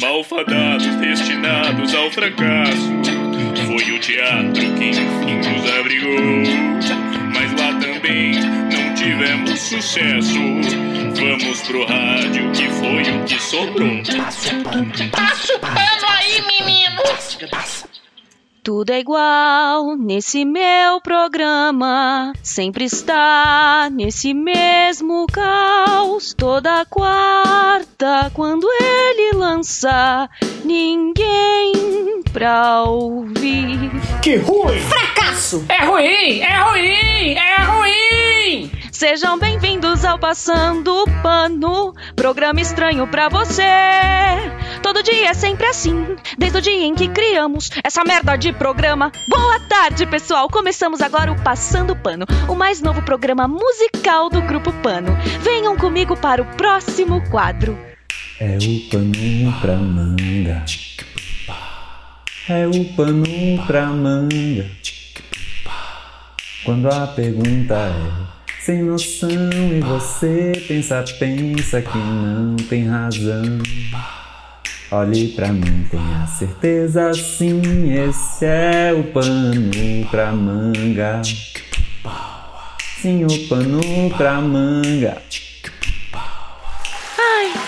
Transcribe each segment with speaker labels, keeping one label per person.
Speaker 1: Malfadados destinados ao fracasso. Foi o teatro que enfim nos abrigou. Mas lá também não tivemos sucesso. Vamos pro rádio, que foi o que sobrou.
Speaker 2: Passa o pano aí, menino!
Speaker 3: Tudo é igual nesse meu programa. Sempre está nesse mesmo caos. Toda quarta, quando ele lança, ninguém pra ouvir.
Speaker 4: Que ruim!
Speaker 2: Fracasso!
Speaker 4: É ruim! É ruim! É ruim!
Speaker 3: Sejam bem-vindos ao Passando Pano, programa estranho pra você. Dia é sempre assim, desde o dia em que criamos essa merda de programa. Boa tarde, pessoal! Começamos agora o Passando Pano, o mais novo programa musical do Grupo Pano. Venham comigo para o próximo quadro.
Speaker 5: É o pano pra manga. É o pano pra manga. Quando a pergunta é sem noção e você pensa, pensa que não tem razão. Olhe pra mim, tenha certeza sim, esse é o pano pra manga. Sim, o pano pra manga.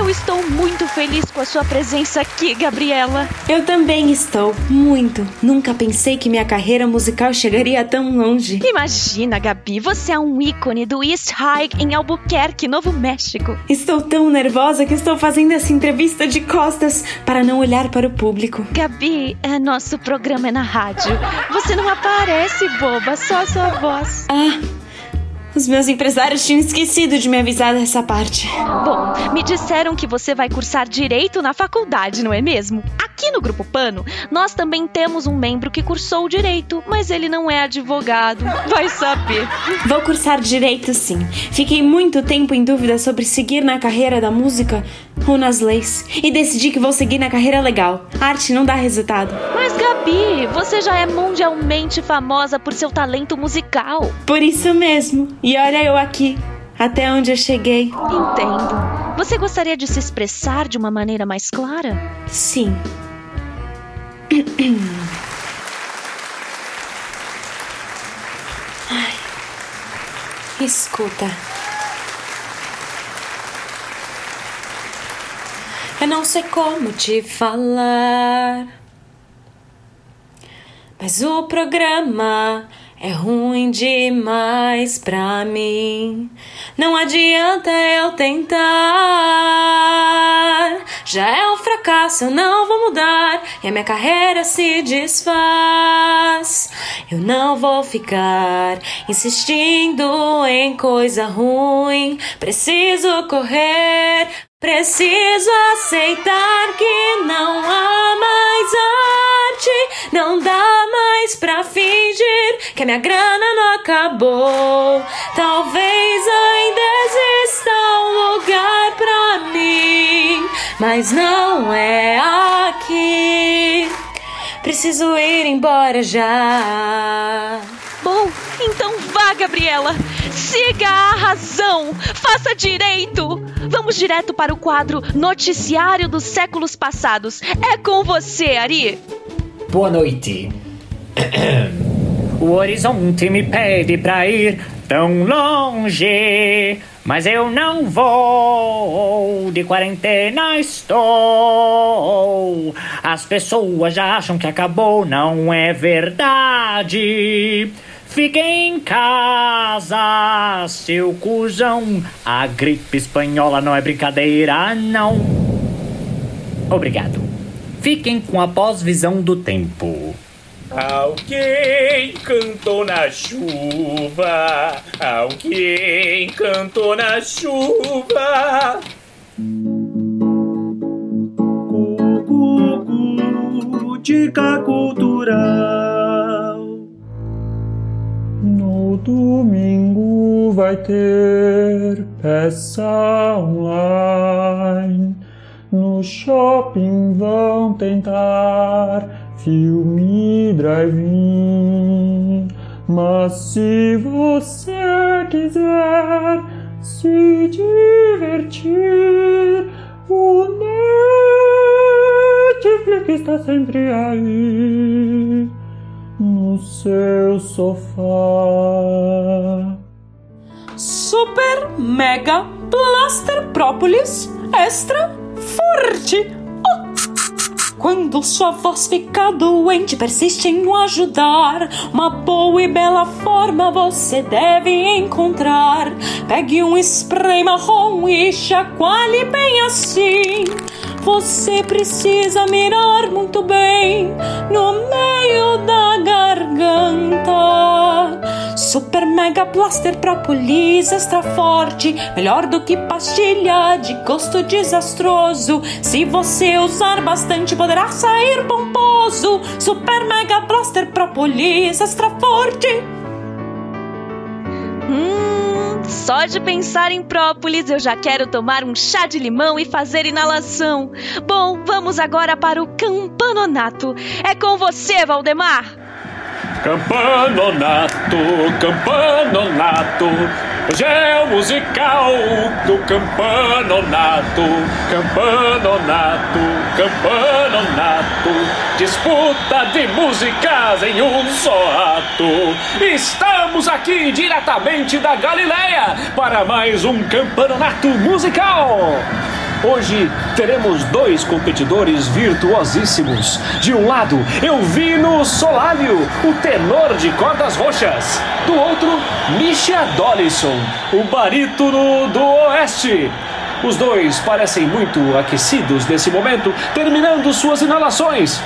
Speaker 3: Eu estou muito feliz com a sua presença aqui, Gabriela.
Speaker 6: Eu também estou, muito. Nunca pensei que minha carreira musical chegaria tão longe.
Speaker 3: Imagina, Gabi, você é um ícone do East High em Albuquerque, Novo México.
Speaker 6: Estou tão nervosa que estou fazendo essa entrevista de costas para não olhar para o público.
Speaker 3: Gabi, é, nosso programa é na rádio. Você não aparece, boba, só a sua voz.
Speaker 6: Ah, os meus empresários tinham esquecido de me avisar dessa parte.
Speaker 3: Bom, me disseram que você vai cursar direito na faculdade, não é mesmo? Aqui no Grupo Pano, nós também temos um membro que cursou direito, mas ele não é advogado. Vai saber.
Speaker 6: Vou cursar direito sim. Fiquei muito tempo em dúvida sobre seguir na carreira da música ou nas leis e decidi que vou seguir na carreira legal. Arte não dá resultado.
Speaker 3: Mas Gabi, você já é mundialmente famosa por seu talento musical.
Speaker 6: Por isso mesmo. E olha eu aqui, até onde eu cheguei.
Speaker 3: Entendo. Você gostaria de se expressar de uma maneira mais clara?
Speaker 6: Sim. Ai. Escuta. Eu não sei como te falar. Mas o programa é ruim demais pra mim. Não adianta eu tentar. Já é um fracasso, eu não vou mudar. E a minha carreira se desfaz. Eu não vou ficar insistindo em coisa ruim. Preciso correr. Preciso aceitar que não há mais arte, não dá mais pra fingir que a minha grana não acabou. Talvez ainda exista um lugar pra mim, mas não é aqui. Preciso ir embora já.
Speaker 3: Então vá, Gabriela. Siga a razão. Faça direito. Vamos direto para o quadro Noticiário dos Séculos Passados. É com você, Ari.
Speaker 4: Boa noite. O horizonte me pede pra ir tão longe, mas eu não vou. De quarentena estou. As pessoas já acham que acabou, não é verdade. Fiquem em casa, seu cuzão. A gripe espanhola não é brincadeira, não. Obrigado. Fiquem com a pós-visão do tempo.
Speaker 1: Alguém cantou na chuva. Alguém cantou na chuva.
Speaker 5: Cucu, dica cultural. Domingo vai ter peça online. No shopping vão tentar filme drive-in. Mas se você quiser se divertir, o
Speaker 7: está sempre aí no seu sofá.
Speaker 6: Super Mega Blaster Própolis Extra Forte. Oh! Quando sua voz fica doente, persiste em ajudar. Uma boa e bela forma você deve encontrar. Pegue um spray marrom e chacoalhe bem assim. Você precisa mirar muito bem no meio da garganta. Super Mega Blaster Propolis extra forte, melhor do que pastilha de gosto desastroso. Se você usar bastante, poderá sair pomposo. Super Mega Blaster Propolis extra forte.
Speaker 3: Hum, só de pensar em própolis eu já quero tomar um chá de limão e fazer inalação. Bom, vamos agora para o campanonato. É com você, Valdemar.
Speaker 8: Campanonato, campanonato, hoje é o musical do campanonato, campanonato, campanonato, disputa de músicas em um só ato. Estamos aqui diretamente da Galileia para mais um campanonato musical. Hoje teremos dois competidores virtuosíssimos. De um lado, Elvino Solalho, o tenor de cordas roxas. Do outro, Misha Dollison, o barítono do Oeste. Os dois parecem muito aquecidos nesse momento, terminando suas inalações.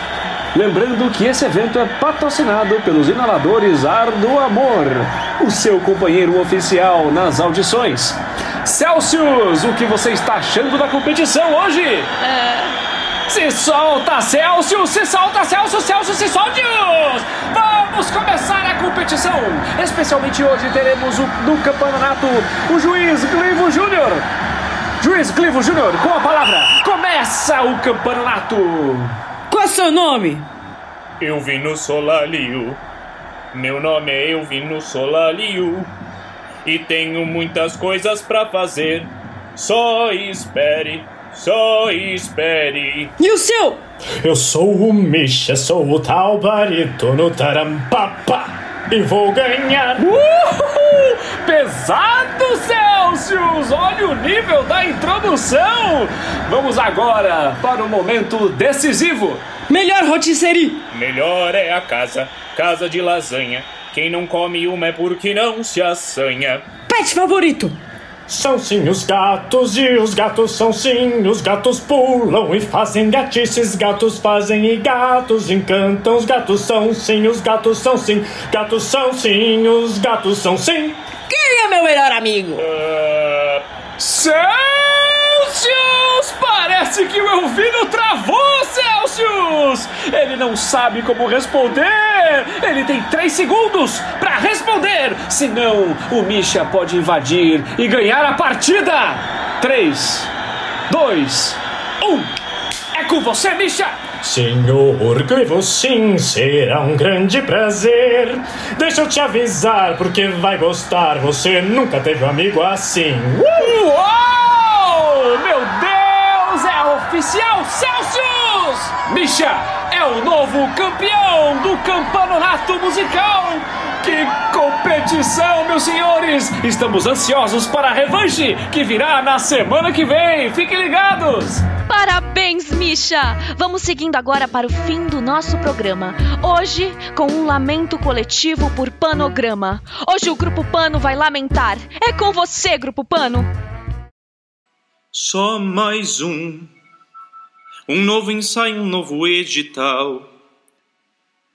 Speaker 8: Lembrando que esse evento é patrocinado pelos inaladores Ar do Amor, o seu companheiro oficial nas audições. Celsius, o que você está achando da competição hoje? Se solta, Celsius! Se solta, Celsius! Celsius, se solte! Vamos começar a competição! Especialmente hoje teremos o, no campeonato o juiz Glivo Júnior. Juiz Glivo Júnior, com a palavra, começa o campeonato!
Speaker 6: Qual é seu nome?
Speaker 8: Elvino Solalio. Meu nome é Elvino Solalio. E tenho muitas coisas pra fazer. Só espere, só espere.
Speaker 6: E o seu?
Speaker 9: Eu sou o Misha, sou o tal barítono tarampapa e vou ganhar.
Speaker 8: Uhul! Pesado, Celsius! Olha o nível da introdução! Vamos agora para o momento decisivo.
Speaker 6: Melhor rotisserie.
Speaker 8: Melhor é a casa, casa de lasanha. Quem não come uma é porque não se assanha.
Speaker 6: Pet favorito.
Speaker 9: São sim os gatos e os gatos são sim. Os gatos pulam e fazem gatices. Gatos fazem e gatos encantam. Os gatos são sim, os gatos são sim. Gatos são sim, os gatos são sim.
Speaker 6: Quem é meu melhor amigo?
Speaker 8: Ah, Celsius! Parece que o Elvino travou, Celsius! Ele não sabe como responder! Ele tem três segundos para responder! Senão, o Misha pode invadir e ganhar a partida! Três, dois, um! É com você, Misha!
Speaker 9: Senhor Grivo, sim, será um grande prazer. Deixa eu te avisar, porque vai gostar. Você nunca teve um amigo assim. Uh!
Speaker 8: Uou! Meu Deus! É oficial, Misha é o novo campeão do campeonato musical! Que competição, meus senhores! Estamos ansiosos para a revanche que virá na semana que vem! Fiquem ligados!
Speaker 3: Parabéns, Misha! Vamos seguindo agora para o fim do nosso programa. Hoje, com um lamento coletivo por panograma. Hoje o Grupo Pano vai lamentar. É com você, Grupo Pano!
Speaker 8: Só mais um. Um novo ensaio, um novo edital.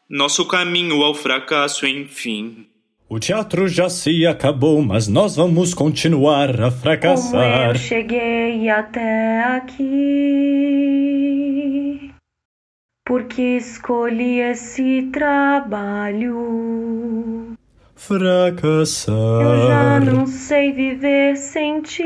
Speaker 8: Nosso caminho ao fracasso, enfim.
Speaker 9: O teatro já se acabou, mas nós vamos continuar a
Speaker 10: Como
Speaker 9: fracassar.
Speaker 10: eu cheguei até aqui? Porque escolhi esse trabalho.
Speaker 9: Fracassar.
Speaker 10: Eu já não sei viver sem ti.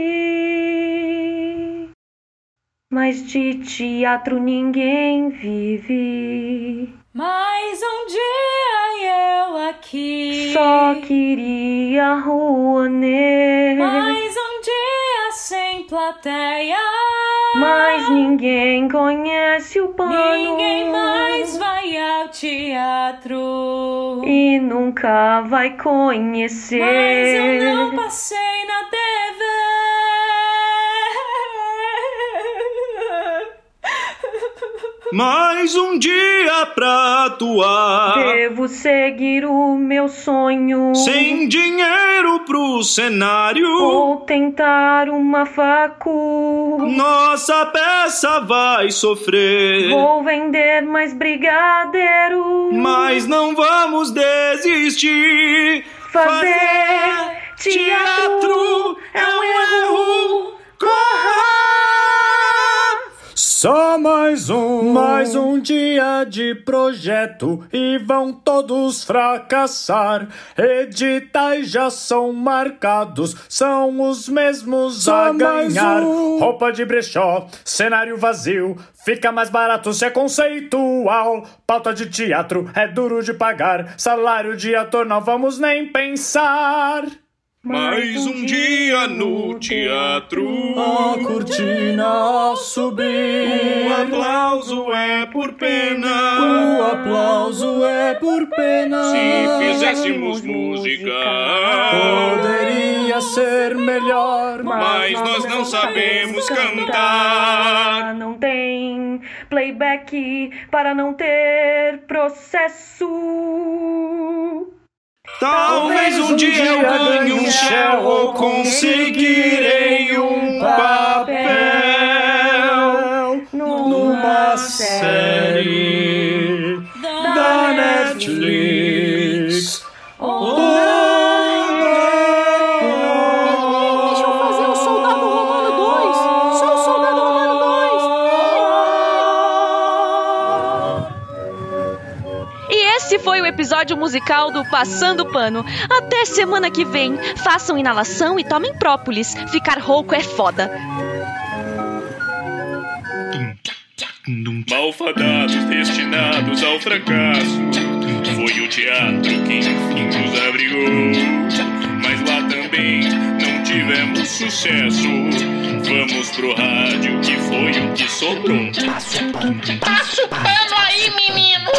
Speaker 10: Mas de teatro ninguém vive.
Speaker 6: Mais um dia eu aqui.
Speaker 10: Só queria Rouanet.
Speaker 6: Mais um dia sem plateia.
Speaker 10: Mas ninguém conhece o pano.
Speaker 11: Ninguém mais vai ao teatro.
Speaker 10: E nunca vai conhecer.
Speaker 11: Mas eu não passei na
Speaker 12: Mais um dia pra atuar.
Speaker 10: Devo seguir o meu sonho.
Speaker 12: Sem dinheiro pro cenário.
Speaker 10: Ou tentar uma facu.
Speaker 12: Nossa peça vai sofrer.
Speaker 10: Vou vender mais brigadeiro.
Speaker 12: Mas não vamos desistir.
Speaker 10: Fazer teatro é um
Speaker 9: Só mais um, mais um dia de projeto e vão todos fracassar. Editais já são marcados, são os mesmos
Speaker 13: Só
Speaker 9: a ganhar.
Speaker 13: um.
Speaker 9: Roupa de brechó, cenário vazio, fica mais barato se é conceitual. Pauta de teatro é duro de pagar, salário de ator não vamos nem pensar.
Speaker 12: Mais um dia no teatro.
Speaker 9: A cortina subir.
Speaker 12: O aplauso é por pena.
Speaker 9: O aplauso é por pena.
Speaker 12: Se fizéssemos música,
Speaker 9: Poderia ser melhor,
Speaker 12: mas nós não sabemos cantar.
Speaker 10: Não tem playback para não ter processo.
Speaker 12: Talvez um dia eu ganhe um shell ou conseguirei um papel
Speaker 9: numa série
Speaker 3: episódio musical do Passando Pano. Até semana que vem. Façam inalação e tomem própolis. Ficar rouco é foda.
Speaker 12: Malfadados destinados ao fracasso. Foi o teatro que enfim nos abrigou. Mas lá também não tivemos sucesso. Vamos pro rádio, que foi o que sobrou.
Speaker 2: Passa o pano aí, menino.